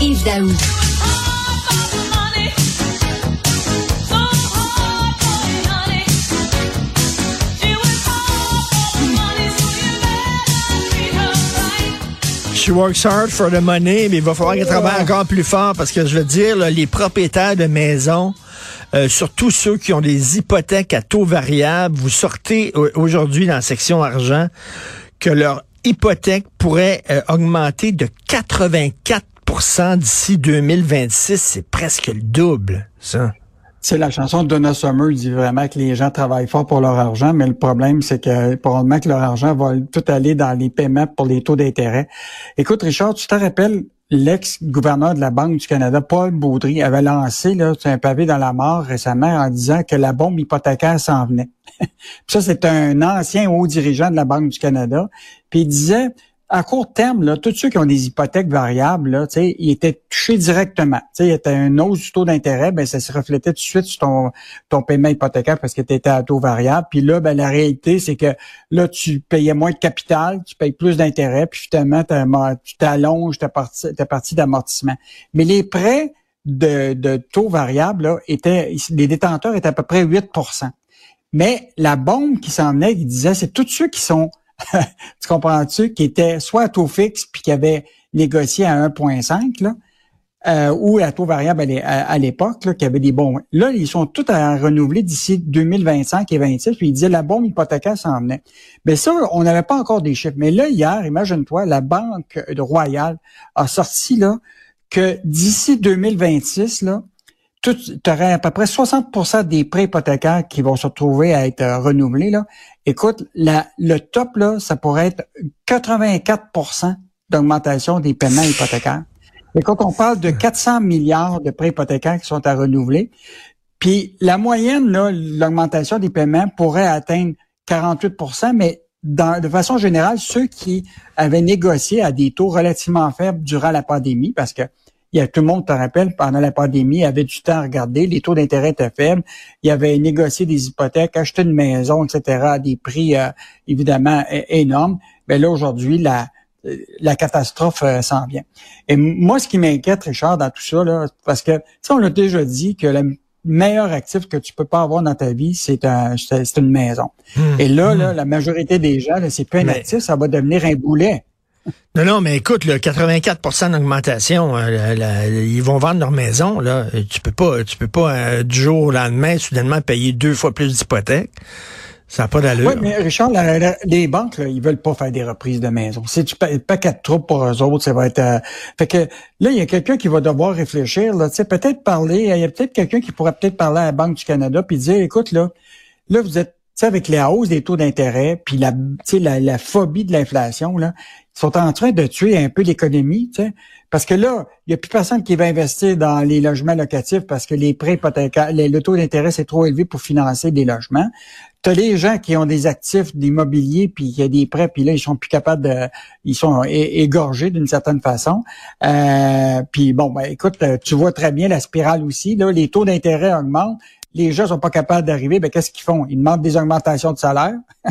Yves Daou. She works hard for the money, mais il va falloir qu'elle travaille encore plus fort parce que je veux dire, là, les propriétaires de maisons, euh, surtout ceux qui ont des hypothèques à taux variable, vous sortez aujourd'hui dans la section argent que leur hypothèque pourrait euh, augmenter de 84 d'ici 2026. C'est presque le double, ça. C'est la chanson de Donna Summer dit vraiment que les gens travaillent fort pour leur argent, mais le problème, c'est que probablement que leur argent va tout aller dans les paiements pour les taux d'intérêt. Écoute, Richard, tu te rappelles, l'ex-gouverneur de la Banque du Canada, Paul Baudry, avait lancé là, un pavé dans la mort récemment en disant que la bombe hypothécaire s'en venait. ça, c'est un ancien haut dirigeant de la Banque du Canada. Puis il disait, à court terme, là, tous ceux qui ont des hypothèques variables, là, ils étaient touchés directement. Il y a un hausse du taux d'intérêt, ben, ça se reflétait tout de suite sur ton, ton paiement hypothécaire parce que tu étais à taux variable. Puis là, ben, la réalité, c'est que là, tu payais moins de capital, tu payes plus d'intérêt, puis finalement, tu t'allonges ta partie, d'amortissement. Mais les prêts de, de taux variable, là, étaient, les détenteurs étaient à peu près 8% Mais la bombe qui s'en venait, il disait, c'est tous ceux qui sont tu comprends-tu, qui était soit à taux fixe puis qui avait négocié à 1,5 là, euh, ou à taux variable à l'époque, qui avait des bons. Là, ils sont tous à renouveler d'ici 2025 et 26. Puis ils disaient la bombe hypothécaire s'en venait. Mais ça, on n'avait pas encore des chiffres. Mais là, hier, imagine-toi, la Banque Royale a sorti là que d'ici 2026, là, tu aurais à peu près 60% des prêts hypothécaires qui vont se retrouver à être euh, renouvelés. Là. Écoute, la, le top, là, ça pourrait être 84% d'augmentation des paiements hypothécaires. Et quand on parle de 400 milliards de prêts hypothécaires qui sont à renouveler, puis la moyenne, l'augmentation des paiements pourrait atteindre 48% mais dans, de façon générale, ceux qui avaient négocié à des taux relativement faibles durant la pandémie, parce que il y a, tout le monde te rappelle, pendant la pandémie, il avait du temps à regarder, les taux d'intérêt étaient faibles, il avait négocié des hypothèques, acheté une maison, etc., à des prix euh, évidemment énormes. Mais là, aujourd'hui, la, la catastrophe euh, s'en vient. Et moi, ce qui m'inquiète, Richard, dans tout ça, là, parce que, ça, on l'a déjà dit que le meilleur actif que tu peux pas avoir dans ta vie, c'est un, c'est une maison. Hmm. Et là, là, hmm. la majorité des gens, c'est pas un actif, ça va devenir un boulet. Non, non, mais écoute, le 84% d'augmentation, euh, ils vont vendre leur maison. Là. Tu peux pas, tu peux pas euh, du jour au lendemain soudainement payer deux fois plus d'hypothèques. Ça n'a pas d'allure. Oui, mais Richard, les banques, là, ils veulent pas faire des reprises de maison. Si tu payes pas quatre troupes pour eux autres, ça va être. Euh, fait que là, il y a quelqu'un qui va devoir réfléchir. Là, peut-être parler. Il y a peut-être quelqu'un qui pourrait peut-être parler à la Banque du Canada puis dire, écoute, là, là, vous êtes sais, avec les hausses des taux d'intérêt, puis la, la, la phobie de l'inflation, là, ils sont en train de tuer un peu l'économie, parce que là, il n'y a plus personne qui va investir dans les logements locatifs parce que les prêts hypothécaires, le taux d'intérêt c'est trop élevé pour financer des logements. Tu as les gens qui ont des actifs d'immobilier puis qui a des prêts puis là ils sont plus capables de, ils sont égorgés d'une certaine façon. Euh, puis bon, ben écoute, tu vois très bien la spirale aussi. Là, les taux d'intérêt augmentent les gens sont pas capables d'arriver, ben qu'est-ce qu'ils font? Ils demandent des augmentations de salaire.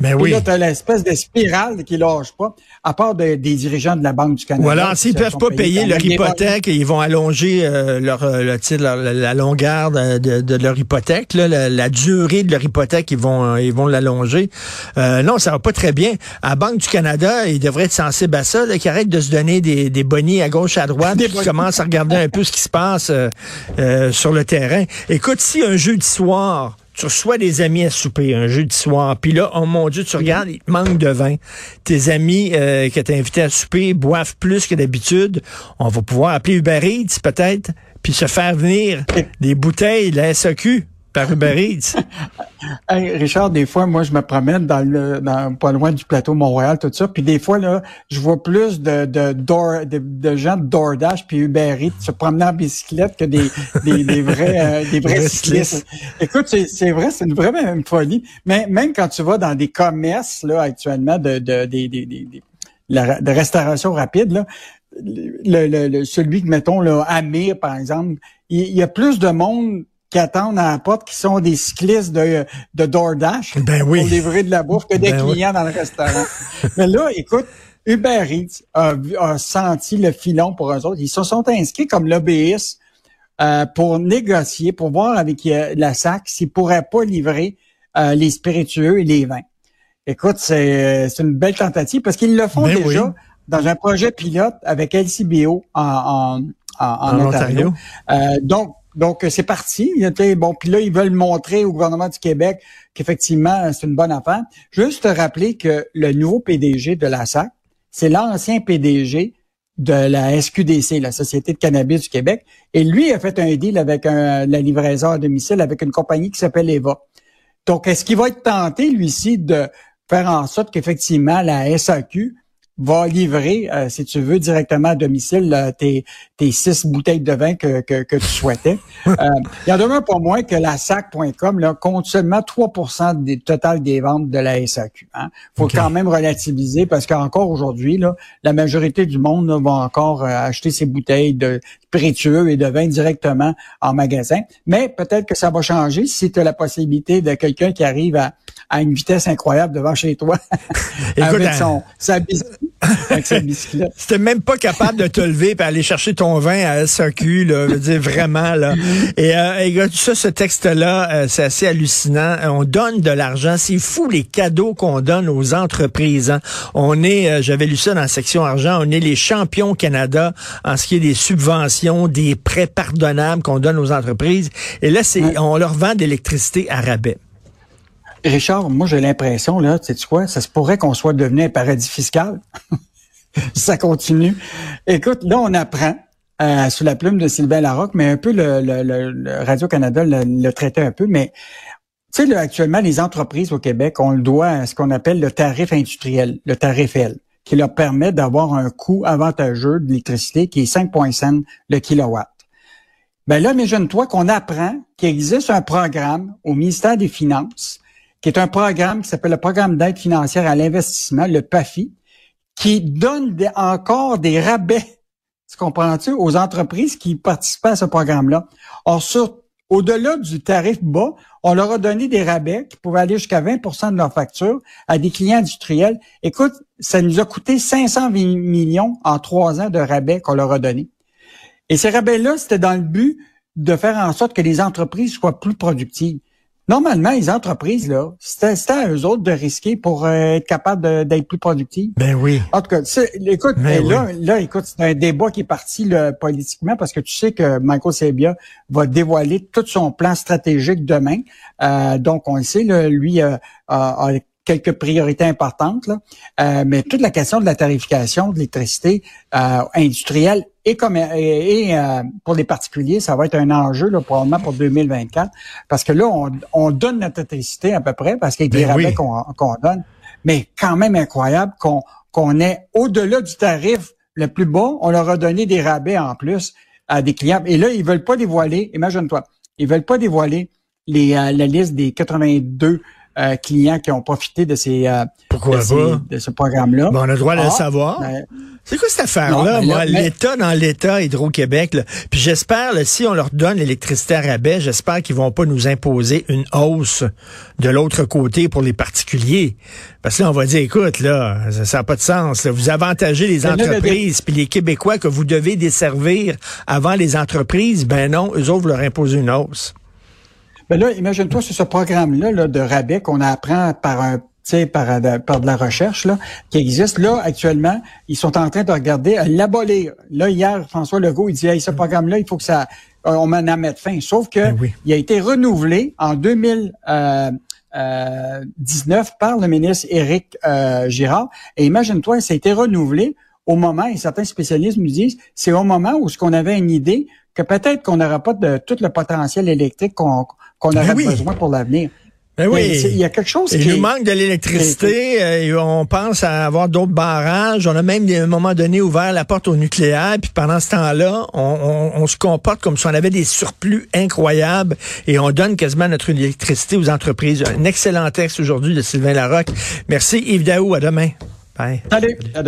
Mais ben oui. là, tu as l'espèce de spirale qui lâche pas, à part des dirigeants de la Banque du Canada. Voilà, s'ils peuvent pas payer leur hypothèque, ils vont allonger euh, leur, euh, leur, la longueur de, de, leur hypothèque, là, la, durée de leur hypothèque, ils vont ils vont l'allonger. Euh, non, ça va pas très bien. À la Banque du Canada, ils devraient être sensibles à ça, qu'ils arrêtent de se donner des, des bonnies à gauche, à droite, qu'ils commencent à regarder un peu ce qui se passe euh, sur le terrain. Écoute, si un jeudi soir, tu reçois des amis à souper un jeudi soir, puis là, oh mon Dieu, tu mhm. regardes, il te manque de vin. Tes amis euh, qui t'ont invité à souper boivent plus que d'habitude. On va pouvoir appeler Uber Eats peut-être, puis se faire venir des bouteilles, la SAQ par Uber Richard, des fois, moi, je me promène dans le, dans, pas loin du plateau Montréal, tout ça. Puis des fois, là, je vois plus de, de, de, gens de DoorDash puis Uber Eats se promener en bicyclette que des, des, vrais, euh, des vrais cyclistes. Écoute, c'est vrai, c'est une vraie même folie. Mais même quand tu vas dans des commerces, là, actuellement, de, de, de, restauration rapide, là, le, le, celui que, mettons, là, Amir, par exemple, il y a plus de monde qui attendent à la porte, qui sont des cyclistes de, de DoorDash ben oui. pour livrer de la bouffe que des ben clients dans le restaurant. Mais là, écoute, Uber Eats a, senti le filon pour eux autres. Ils se sont inscrits comme lobbyistes euh, pour négocier, pour voir avec euh, la SAC s'ils pourraient pas livrer euh, les spiritueux et les vins. Écoute, c'est une belle tentative parce qu'ils le font ben déjà dans un projet pilote avec LCBO en, en, Ontario. donc, donc, c'est parti. Bon, puis là, ils veulent montrer au gouvernement du Québec qu'effectivement, c'est une bonne affaire. Juste te rappeler que le nouveau PDG de la SAC, c'est l'ancien PDG de la SQDC, la Société de cannabis du Québec. Et lui a fait un deal avec la livraison à domicile avec une compagnie qui s'appelle Eva. Donc, est-ce qu'il va être tenté, lui-ci, de faire en sorte qu'effectivement la SAQ va livrer, euh, si tu veux, directement à domicile tes, tes six bouteilles de vin que, que, que tu souhaitais. euh, il y en demeure pas moins que la SAC.com là, compte seulement 3% des total des ventes de la SAQ. Hein. faut quand même relativiser parce qu'encore aujourd'hui, là, la majorité du monde va encore euh, acheter ses bouteilles de spiritueux et de vin directement en magasin. Mais peut-être que ça va changer si tu as la possibilité de quelqu'un qui arrive à, à une vitesse incroyable devant chez toi avec son, sa, bicyclette. C'était même pas capable de te lever et aller chercher ton vin à SAQ, là, veux dire vraiment là. Et, euh, et ça, ce texte-là, euh, c'est assez hallucinant. On donne de l'argent, c'est fou les cadeaux qu'on donne aux entreprises. Hein. On est, euh, j'avais lu ça dans la section argent, on est les champions au Canada en ce qui est des subventions, des prêts pardonnables qu'on donne aux entreprises. Et là, c'est, on leur vend de l'électricité à rabais. Richard, moi j'ai l'impression, là, tu sais quoi, ça se pourrait qu'on soit devenu un paradis fiscal. ça continue. Écoute, là, on apprend euh, sous la plume de Sylvain Larocque, mais un peu le, Radio-Canada le, traitait un peu, mais tu sais, actuellement, les entreprises au Québec, on le doit à ce qu'on appelle le tarif industriel, le tarif L, qui leur permet d'avoir un coût avantageux de l'électricité qui est 5,5 le kilowatt. Ben là, imagine-toi qu'on apprend qu'il existe un programme au ministère des Finances qui est un programme qui s'appelle le Programme d'aide financière à l'investissement, le PAFI, qui donne encore des rabais, tu comprends-tu, aux entreprises qui participent à ce programme-là. Or, au-delà du tarif bas, on leur a donné des rabais qui pouvaient aller jusqu'à 20% de leur facture à des clients industriels. Écoute, ça nous a coûté 500 millions en trois ans de rabais qu'on leur a donné. Et ces rabais-là, c'était dans le but de faire en sorte que les entreprises soient plus productives. Normalement, les entreprises, là, c'était à eux autres de risquer pour euh, être capables d'être plus productifs. Ben oui. En tout cas, écoute, ben là, là, écoute, c'est un débat qui est parti là, politiquement parce que tu sais que Michael Sebia va dévoiler tout son plan stratégique demain. Euh, donc, on le sait, là, lui euh, a, a quelques priorités importantes, là. Euh, mais toute la question de la tarification de l'électricité euh, industrielle et, comme, et, euh, pour les particuliers, ça va être un enjeu là, probablement pour 2024, parce que là, on, on donne notre électricité à peu près, parce qu'il y a des ben rabais qu'on donne, mais quand même incroyable qu'on qu'on ait au-delà du tarif le plus bas, on leur a donné des rabais en plus à des clients. Et là, ils veulent pas dévoiler, imagine-toi, ils veulent pas dévoiler les, la liste des 82 euh, clients qui ont profité de ces, euh, de, ce programme-là. on a le droit de le ah, savoir. Ben, c'est quoi cette affaire-là, moi? L'État dans l'État, Hydro-Québec, puis j'espère, si on leur donne l'électricité à rabais, j'espère qu'ils vont pas nous imposer une hausse de l'autre côté pour les particuliers. Parce que là, on va dire, écoute, là, ça n'a pas de sens. Vous avantagez les entreprises, puis les Québécois que vous devez desservir avant les entreprises, ben non, eux autres, vous leur imposez une hausse. Ben là, imagine-toi sur ce programme-là là, de rabais qu'on apprend par un par, euh, par de la recherche là, qui existe. Là, actuellement, ils sont en train de regarder l'abolir. Là, hier, François Legault, il dit hey, ce programme-là, il faut que ça euh, on m'en mette fin. Sauf que ben il a été renouvelé en 2019 euh, par le ministre Éric Girard. Et imagine-toi, ça a été renouvelé au moment, et certains spécialistes nous disent, c'est au moment où ce qu'on avait une idée que peut-être qu'on n'aura pas de tout le potentiel électrique qu'on qu'on ben aurait besoin pour l'avenir. Ben oui. Il y a quelque chose qui... Il nous manque de l'électricité. Euh, on pense à avoir d'autres barrages. On a même, à un moment donné, ouvert la porte au nucléaire. Puis pendant ce temps-là, on, on, se comporte comme si on avait des surplus incroyables et on donne quasiment notre électricité aux entreprises. Un excellent texte aujourd'hui de Sylvain Larocque. Merci Yves Daou. À demain. Bye. Salut. À demain.